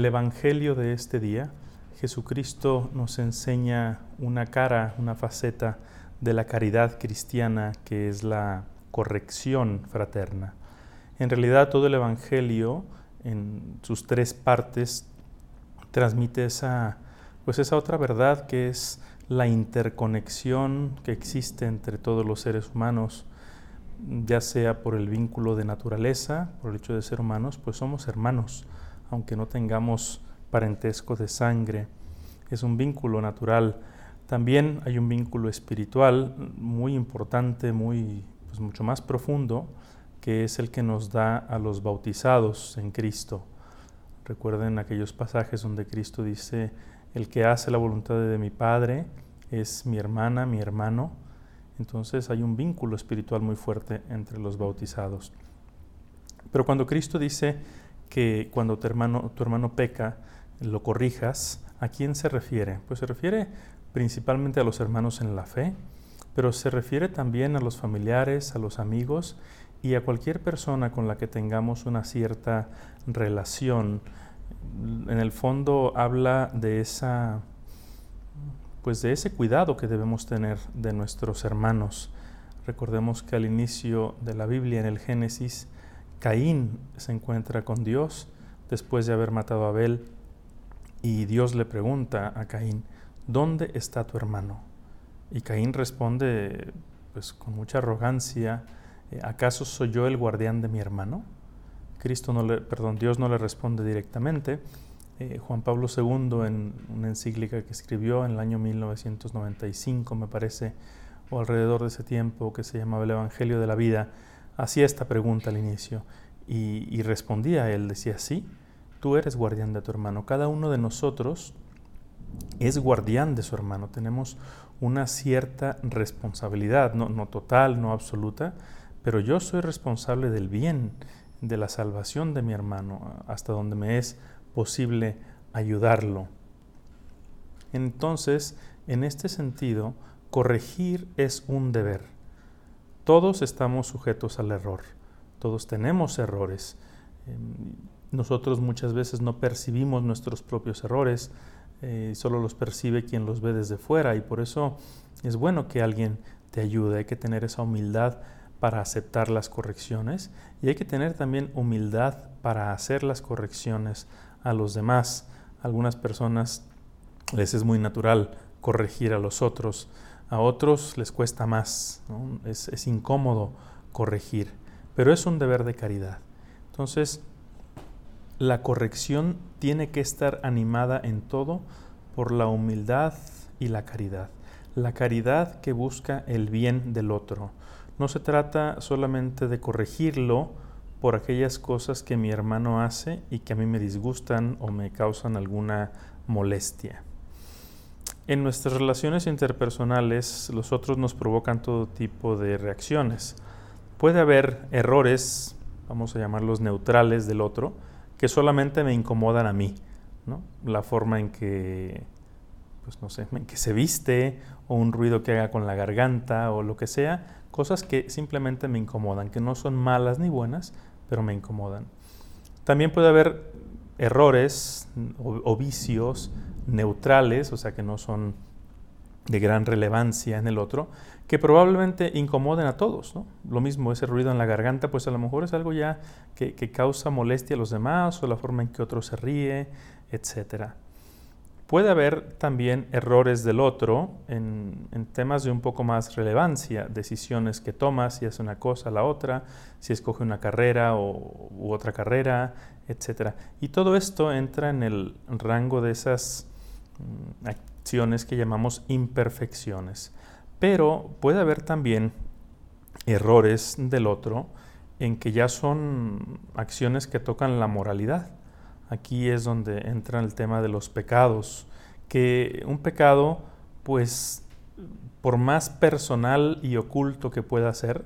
el Evangelio de este día, Jesucristo nos enseña una cara, una faceta de la caridad cristiana que es la corrección fraterna. En realidad todo el Evangelio, en sus tres partes, transmite esa, pues esa otra verdad que es la interconexión que existe entre todos los seres humanos, ya sea por el vínculo de naturaleza, por el hecho de ser humanos, pues somos hermanos, aunque no tengamos parentesco de sangre. Es un vínculo natural. También hay un vínculo espiritual muy importante, muy, pues mucho más profundo, que es el que nos da a los bautizados en Cristo. Recuerden aquellos pasajes donde Cristo dice, el que hace la voluntad de mi Padre es mi hermana, mi hermano. Entonces hay un vínculo espiritual muy fuerte entre los bautizados. Pero cuando Cristo dice que cuando tu hermano, tu hermano peca, lo corrijas, ¿a quién se refiere? Pues se refiere principalmente a los hermanos en la fe, pero se refiere también a los familiares, a los amigos y a cualquier persona con la que tengamos una cierta relación. En el fondo habla de esa pues de ese cuidado que debemos tener de nuestros hermanos. Recordemos que al inicio de la Biblia en el Génesis Caín se encuentra con Dios después de haber matado a Abel y Dios le pregunta a Caín, ¿dónde está tu hermano? Y Caín responde pues con mucha arrogancia, eh, ¿acaso soy yo el guardián de mi hermano? Cristo no le, perdón, Dios no le responde directamente. Eh, Juan Pablo II en una encíclica que escribió en el año 1995, me parece, o alrededor de ese tiempo, que se llamaba el Evangelio de la Vida, hacía esta pregunta al inicio y, respondía él, decía, sí, tú eres guardián de tu hermano. Cada uno de nosotros es guardián de su hermano. Tenemos una cierta responsabilidad, no total, no absoluta, pero yo soy responsable del bien, de la salvación de mi hermano, hasta donde me es posible ayudarlo. Entonces, en este sentido, corregir es un deber. Todos estamos sujetos al error, todos tenemos errores. Em, nosotros muchas veces no percibimos nuestros propios errores, eh, solo los percibe quien los ve desde fuera y por eso es bueno que alguien te ayude, hay que tener esa humildad para aceptar las correcciones y hay que tener también humildad para hacer las correcciones a los demás. algunas personas les es muy natural corregir a los otros, a otros les cuesta más, es, incómodo corregir, pero es un deber de caridad. Entonces, la corrección tiene que estar animada en todo por la humildad y la caridad. La caridad que busca el bien del otro. No se trata solamente de corregirlo, por aquellas cosas que mi hermano hace y que a mí me disgustan o me causan alguna molestia. En nuestras relaciones interpersonales, los otros nos provocan todo tipo de reacciones. Puede haber errores, vamos a llamarlos neutrales del otro, que solamente me incomodan a mí. ¿no? La forma en que, pues no sé, en que se viste o un ruido que haga con la garganta o lo que sea, cosas que simplemente me incomodan, que no son malas ni buenas, pero me incomodan. También puede haber errores o, vicios neutrales, o sea que no son de gran relevancia en el otro, que probablemente incomoden a todos. Lo mismo, ese ruido en la garganta, pues a lo mejor es algo ya que, causa molestia a los demás o la forma en que otro se ríe, etcétera. Puede haber también errores del otro en, temas de un poco más relevancia, decisiones que toma, si hace una cosa, la otra, si escoge una carrera o, u otra carrera, etc. Y todo esto entra en el rango de esas acciones que llamamos imperfecciones. Pero puede haber también errores del otro en que ya son acciones que tocan la moralidad aquí es donde entra el tema de los pecados, que un pecado, pues, por más personal y oculto que pueda ser,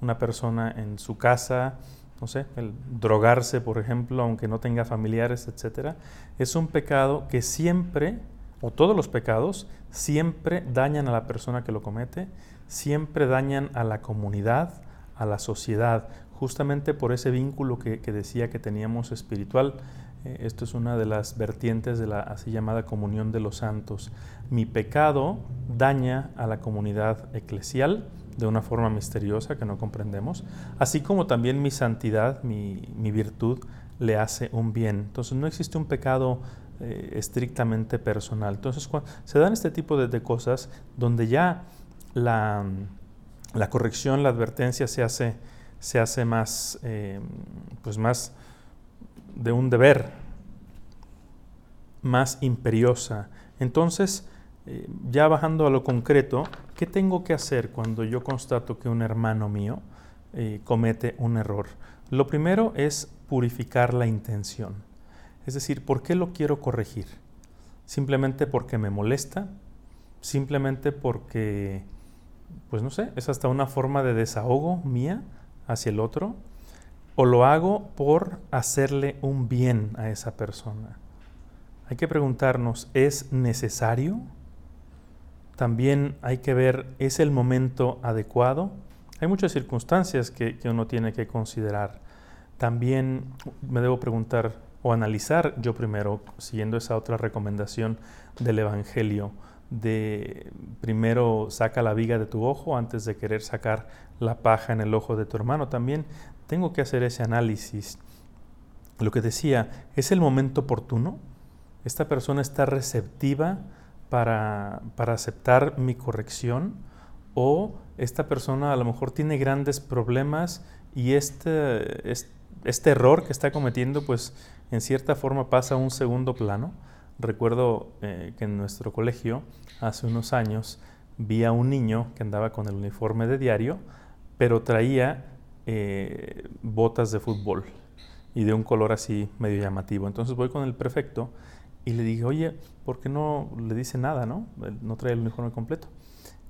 una persona en su casa, no sé, el drogarse, por ejemplo, aunque no tenga familiares, etcétera, es un pecado que siempre, o todos los pecados, siempre dañan a la persona que lo comete, siempre dañan a la comunidad, a la sociedad, justamente por ese vínculo que, decía que teníamos espiritual Eh, esto es una de las vertientes de la así llamada comunión de los santos. Mi pecado daña a la comunidad eclesial de una forma misteriosa que no comprendemos, así como también mi santidad, mi, virtud, le hace un bien. Entonces no existe un pecado eh, estrictamente personal. Entonces se dan este tipo de, cosas donde ya la, corrección, la advertencia se hace, se hace más, eh, pues más de un deber, más imperiosa. Entonces, eh, ya bajando a lo concreto, ¿qué tengo que hacer cuando yo constato que un hermano mío eh, comete un error? Lo primero es purificar la intención. Es decir, ¿por qué lo quiero corregir? Simplemente porque me molesta, simplemente porque, pues no sé, es hasta una forma de desahogo mía hacia el otro, o lo hago por hacerle un bien a esa persona. Hay que preguntarnos, ¿es necesario? También hay que ver, ¿es el momento adecuado? Hay muchas circunstancias que, uno tiene que considerar. También me debo preguntar o analizar yo primero, siguiendo esa otra recomendación del Evangelio, de primero saca la viga de tu ojo antes de querer sacar la paja en el ojo de tu hermano. También tengo que hacer ese análisis. Lo que decía, ¿es el momento oportuno? ¿Esta persona está receptiva para, aceptar mi corrección o esta persona a lo mejor tiene grandes problemas y este, este, error que está cometiendo pues en cierta forma pasa a un segundo plano. Recuerdo eh, que en nuestro colegio hace unos años vi a un niño que andaba con el uniforme de diario, pero traía eh, botas de fútbol y de un color así medio llamativo. Entonces voy con el prefecto y le dije, oye, ¿por qué no le dice nada, no? no trae el uniforme completo.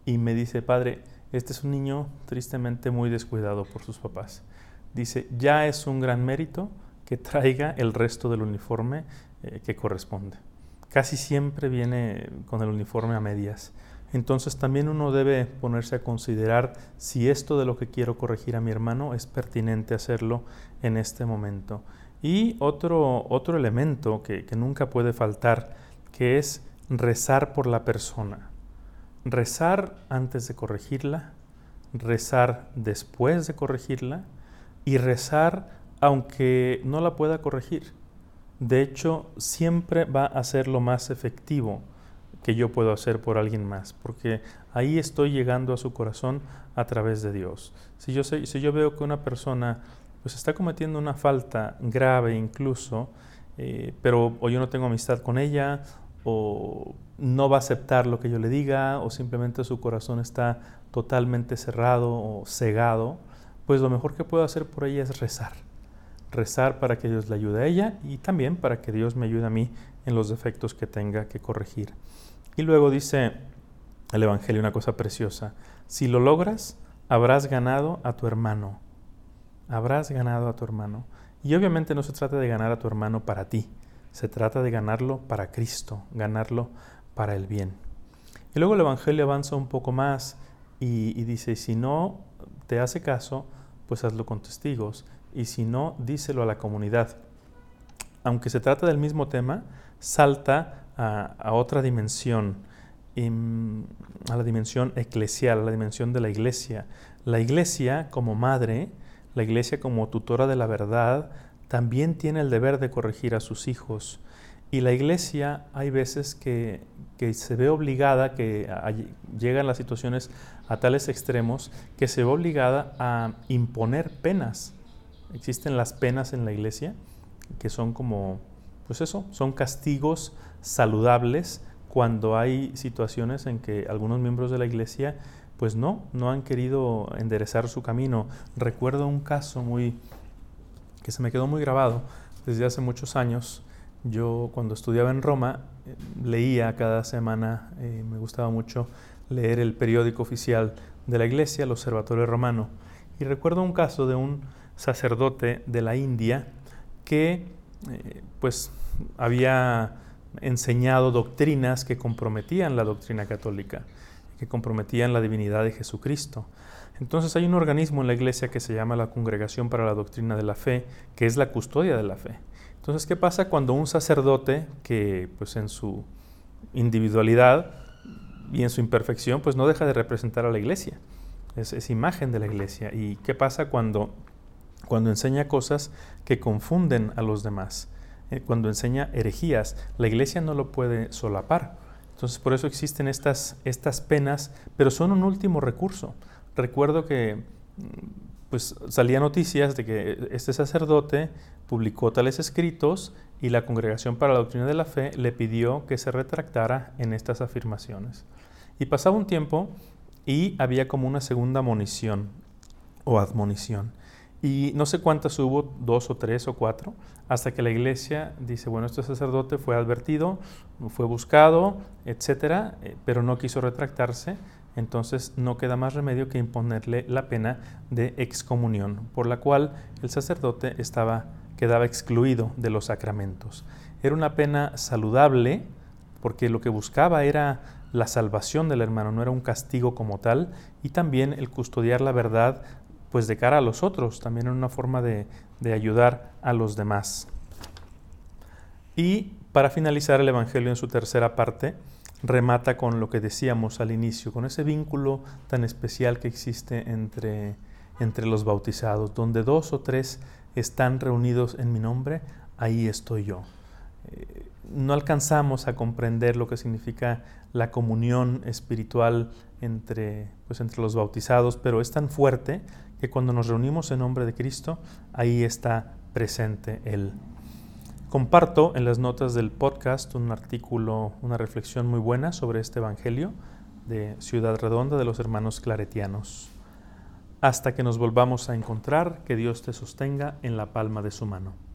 Y me dice, padre, este es un niño tristemente muy descuidado por sus papás. Dice, ya es un gran mérito que traiga el resto del uniforme eh, que corresponde. Casi siempre viene con el uniforme a medias. Entonces también uno debe ponerse a considerar si esto de lo que quiero corregir a mi hermano es pertinente hacerlo en este momento. Y otro, otro elemento que, nunca puede faltar, que es rezar por la persona. Rezar antes de corregirla, rezar después de corregirla y rezar aunque no la pueda corregir. De hecho, siempre va a ser lo más efectivo que yo puedo hacer por alguien más, porque ahí estoy llegando a su corazón a través de Dios. Si yo, si yo veo que una persona pues está cometiendo una falta grave incluso, eh, pero o yo no tengo amistad con ella, o no va a aceptar lo que yo le diga, o simplemente su corazón está totalmente cerrado o cegado, pues lo mejor que puedo hacer por ella es rezar. Rezar para que Dios le ayude a ella y también para que Dios me ayude a mí en los defectos que tenga que corregir. Y luego dice el Evangelio una cosa preciosa, si lo logras, habrás ganado a tu hermano habrás ganado a tu hermano. Y obviamente no se trata de ganar a tu hermano para ti, se trata de ganarlo para Cristo, ganarlo para el bien. Y luego el Evangelio avanza un poco más y, dice, si no te hace caso, pues hazlo con testigos, y si no, díselo a la comunidad. Aunque se trata del mismo tema, salta a, otra dimensión, a la dimensión eclesial, a la dimensión de la iglesia. La iglesia como madre la iglesia como tutora de la verdad también tiene el deber de corregir a sus hijos. Y la iglesia hay veces que, se ve obligada, que llegan las situaciones a tales extremos, que se ve obligada a imponer penas. Existen las penas en la iglesia, que son como, pues eso, son castigos saludables cuando hay situaciones en que algunos miembros de la iglesia pues no, no han querido enderezar su camino. Recuerdo un caso muy que se me quedó muy grabado desde hace muchos años. Yo cuando estudiaba en Roma eh, leía cada semana, eh, me gustaba mucho leer el periódico oficial de la iglesia, el Observatorio Romano. Y recuerdo un caso de un sacerdote de la India que eh, pues había enseñado doctrinas que comprometían la doctrina católica que comprometían la divinidad de Jesucristo. Entonces hay un organismo en la iglesia que se llama la Congregación para la Doctrina de la Fe, que es la custodia de la fe. Entonces ¿qué pasa cuando un sacerdote que pues en su individualidad y en su imperfección pues no deja de representar a la iglesia? Es, imagen de la iglesia. ¿Y qué pasa cuando, cuando enseña cosas que confunden a los demás? Eh, cuando enseña herejías, la iglesia no lo puede solapar. Entonces por eso existen estas, estas penas, pero son un último recurso. Recuerdo que pues salía noticias de que este sacerdote publicó tales escritos y la Congregación para la Doctrina de la Fe le pidió que se retractara en estas afirmaciones. Y pasaba un tiempo y había como una segunda monición o admonición. Y no sé cuántas hubo, dos o tres o cuatro, hasta que la iglesia dice, bueno, este sacerdote fue advertido, fue buscado, etcétera, eh, pero no quiso retractarse, entonces no queda más remedio que imponerle la pena de excomunión, por la cual el sacerdote estaba, quedaba excluido de los sacramentos. Era una pena saludable, porque lo que buscaba era la salvación del hermano, no era un castigo como tal, y también el custodiar la verdad, pues de cara a los otros, también era una forma de, de ayudar a los demás. Y para finalizar el Evangelio en su tercera parte, remata con lo que decíamos al inicio, con ese vínculo tan especial que existe entre, entre los bautizados, donde dos o tres están reunidos en mi nombre, ahí estoy yo. No alcanzamos a comprender lo que significa la comunión espiritual entre, pues, entre los bautizados, pero es tan fuerte que cuando nos reunimos en nombre de Cristo, ahí está presente Él. Comparto en las notas del podcast un artículo, una reflexión muy buena sobre este Evangelio de Ciudad Redonda de los hermanos claretianos. Hasta que nos volvamos a encontrar, que Dios te sostenga en la palma de su mano.